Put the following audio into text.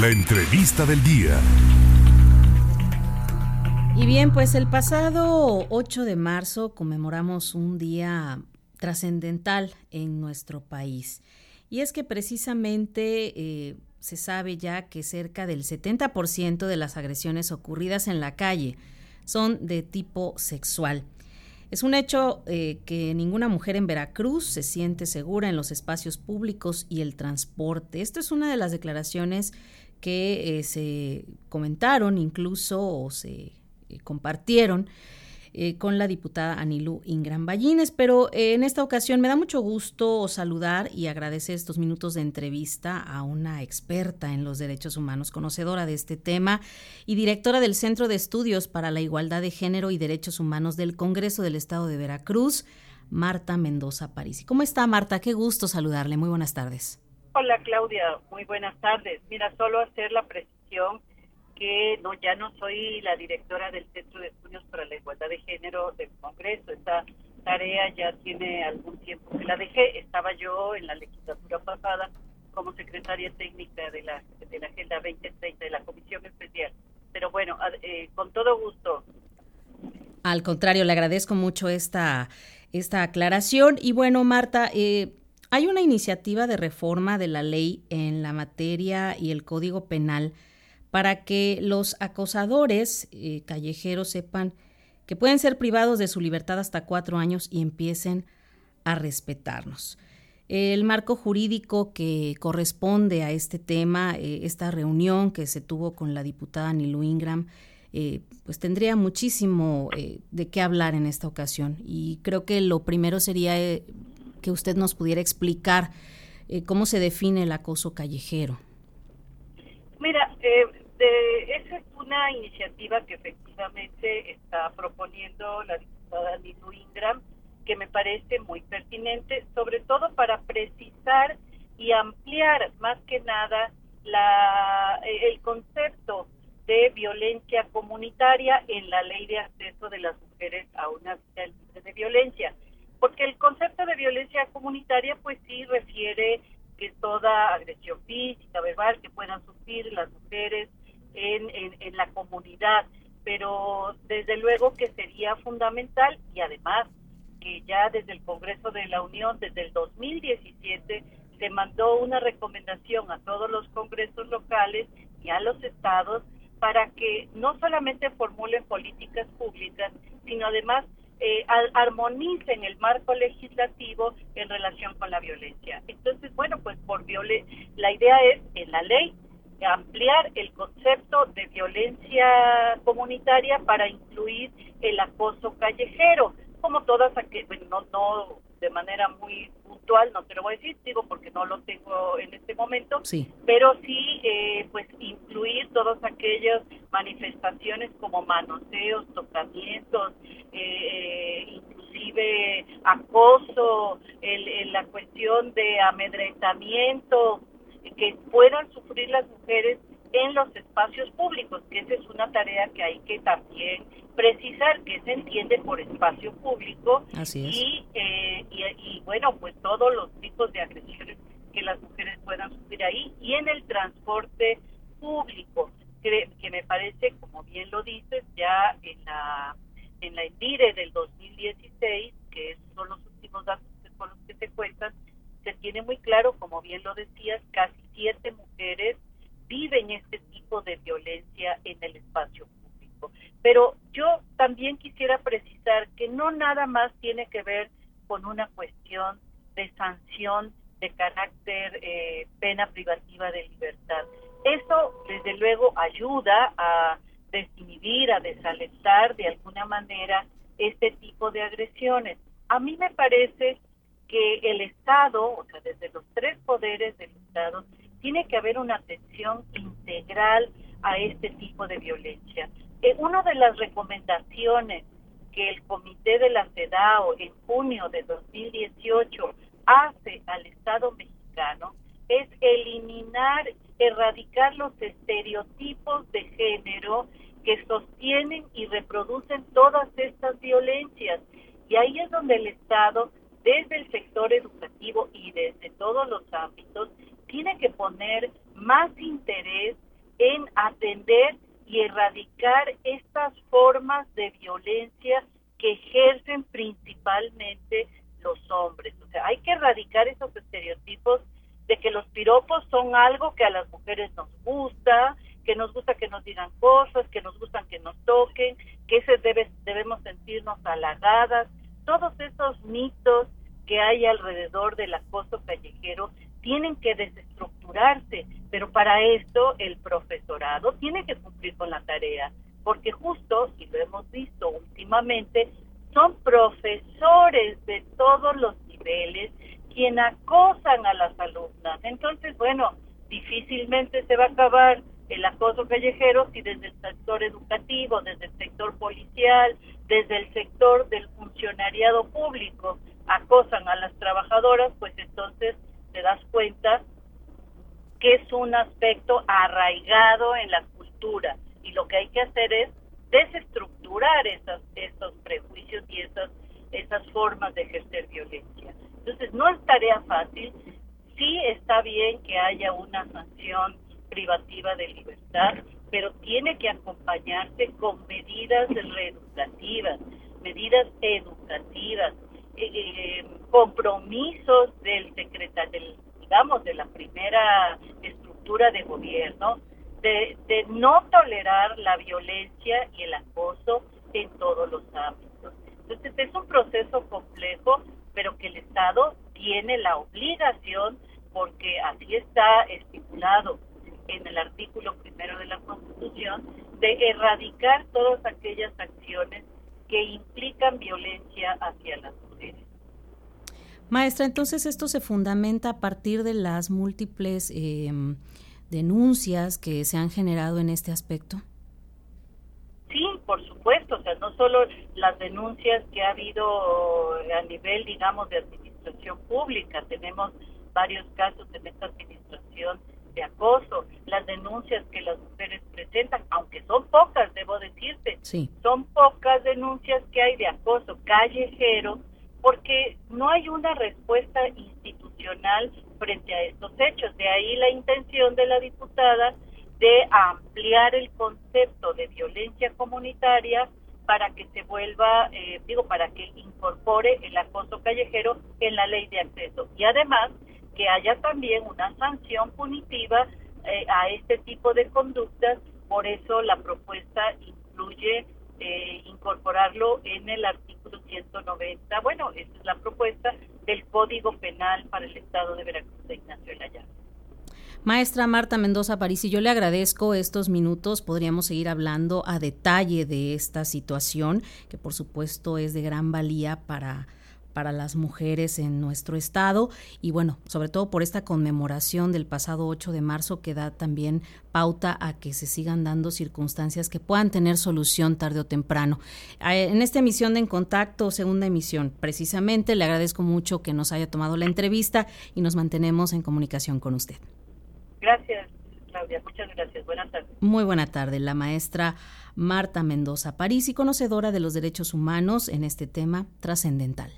La entrevista del día. Y bien, pues el pasado 8 de marzo conmemoramos un día trascendental en nuestro país. Y es que precisamente eh, se sabe ya que cerca del 70% de las agresiones ocurridas en la calle son de tipo sexual. Es un hecho eh, que ninguna mujer en Veracruz se siente segura en los espacios públicos y el transporte. Esto es una de las declaraciones que eh, se comentaron incluso o se eh, compartieron eh, con la diputada Anilú Ingram Ballines. Pero en esta ocasión me da mucho gusto saludar y agradecer estos minutos de entrevista a una experta en los derechos humanos, conocedora de este tema y directora del Centro de Estudios para la Igualdad de Género y Derechos Humanos del Congreso del Estado de Veracruz, Marta Mendoza París. ¿Cómo está Marta? Qué gusto saludarle. Muy buenas tardes. Hola Claudia, muy buenas tardes. Mira, solo hacer la precisión que no ya no soy la directora del Centro de Estudios para la Igualdad de Género del Congreso. Esta tarea ya tiene algún tiempo que la dejé. Estaba yo en la legislatura pasada como secretaria técnica de la, de la Agenda 2030 de la Comisión Especial. Pero bueno, eh, con todo gusto. Al contrario, le agradezco mucho esta, esta aclaración. Y bueno, Marta, eh, hay una iniciativa de reforma de la ley en la materia y el Código Penal para que los acosadores eh, callejeros sepan que pueden ser privados de su libertad hasta cuatro años y empiecen a respetarnos. El marco jurídico que corresponde a este tema, eh, esta reunión que se tuvo con la diputada Nilu Ingram, eh, pues tendría muchísimo de qué hablar en esta ocasión. Y creo que lo primero sería que usted nos pudiera explicar cómo se define el acoso callejero. Mira, eh, de, esa es una iniciativa que efectivamente está proponiendo la diputada Nilu Ingram, que me parece muy pertinente, sobre todo para precisar y ampliar más que nada la, el concepto de violencia comunitaria en la ley de acceso de las mujeres a una vida libre de violencia. Porque el concepto de violencia comunitaria pues sí refiere que toda agresión física, verbal que puedan sufrir las mujeres en, en, la comunidad, pero desde luego que sería fundamental y además que ya desde el Congreso de la Unión, desde el 2017, se mandó una recomendación a todos los congresos locales y a los estados para que no solamente formulen políticas públicas, sino además eh, armonicen el marco legislativo en relación con la violencia. Entonces, bueno, pues por la idea es en la ley ampliar el concepto de violencia comunitaria para incluir el acoso callejero, como todas aquellas, no, no de manera muy no te lo voy a decir, digo porque no lo tengo en este momento, sí. pero sí, eh, pues incluir todas aquellas manifestaciones como manoseos, tocamientos, eh, inclusive acoso, el, la cuestión de amedrentamiento que puedan sufrir las mujeres en los espacios públicos, que esa es una tarea que hay que también precisar que se entiende por espacio público y, eh, y, y, bueno, pues todos los tipos de agresiones que las mujeres puedan sufrir ahí y en el transporte público, que, que me parece, como bien lo dices, ya en la en la ENDIRE del 2016, que son los últimos datos con los que se cuentan, se tiene muy claro, como bien lo decías, casi siete mujeres viven este tipo de violencia en el espacio público. Pero yo también quisiera precisar que no nada más tiene que ver con una cuestión de sanción de carácter eh, pena privativa de libertad. Eso, desde luego, ayuda a desinhibir, a desalentar de alguna manera este tipo de agresiones. A mí me parece que el Estado, o sea, desde los tres poderes del Estado, tiene que haber una atención integral a este tipo de violencia. Eh, una de las recomendaciones que el Comité de la CEDAW en junio de 2018 hace al Estado mexicano es eliminar, erradicar los estereotipos de género que sostienen y reproducen todas estas violencias. Y ahí es donde el Estado, desde el sector educativo y desde todos los ámbitos, tiene que poner más interés en atender y erradicar estas formas de violencia que ejercen principalmente los hombres. O sea, hay que erradicar esos estereotipos de que los piropos son algo que a las mujeres nos gusta, que nos gusta que nos digan cosas, que nos gustan que nos toquen, que ese debe, debemos sentirnos halagadas. Todos esos mitos que hay alrededor del acoso callejero tienen que desestructurarse, pero para esto el profesorado tiene que cumplir con la tarea, porque justo, y lo hemos visto últimamente, son profesores de todos los niveles quien acosan a las alumnas. Entonces, bueno, difícilmente se va a acabar el acoso callejero si desde el sector educativo, desde el sector policial, desde el sector del funcionariado público acosan a las trabajadoras, pues entonces te das cuenta que es un aspecto arraigado en la cultura y lo que hay que hacer es desestructurar esas, esos prejuicios y esas, esas formas de ejercer violencia. Entonces no es tarea fácil, sí está bien que haya una sanción privativa de libertad, pero tiene que acompañarse con medidas reeducativas, medidas educativas, eh, compromisos del secretario, digamos, de la primera estructura de gobierno, de, de no tolerar la violencia y el acoso en todos los ámbitos. Entonces es un proceso complejo, pero que el Estado tiene la obligación, porque así está estipulado en el artículo primero de la Constitución, de erradicar todas aquellas acciones que implican violencia hacia las. Maestra, entonces esto se fundamenta a partir de las múltiples em, denuncias que se han generado en este aspecto. Sí, por supuesto, o sea, no solo las denuncias que ha habido a nivel, digamos, de administración pública, tenemos varios casos en esta administración de acoso, las denuncias que las mujeres presentan, aunque son pocas, debo decirte, sí. son pocas denuncias que hay de acoso callejero, porque no hay una respuesta institucional frente a estos hechos. De ahí la intención de la diputada de ampliar el concepto de violencia comunitaria para que se vuelva, eh, digo, para que incorpore el acoso callejero en la ley de acceso. Y además que haya también una sanción punitiva eh, a este tipo de conductas, por eso la propuesta incluye eh, incorporarlo en el artículo 190. Bueno, esa es la propuesta del Código Penal para el Estado de Veracruz de Ignacio Layar. Maestra Marta Mendoza París, y yo le agradezco estos minutos. Podríamos seguir hablando a detalle de esta situación, que por supuesto es de gran valía para para las mujeres en nuestro estado y bueno, sobre todo por esta conmemoración del pasado 8 de marzo que da también pauta a que se sigan dando circunstancias que puedan tener solución tarde o temprano. Eh, en esta emisión de En Contacto, segunda emisión, precisamente le agradezco mucho que nos haya tomado la entrevista y nos mantenemos en comunicación con usted. Gracias. Claudia, muchas gracias. Buenas tardes. Muy buena tarde. La maestra Marta Mendoza París y conocedora de los derechos humanos en este tema trascendental.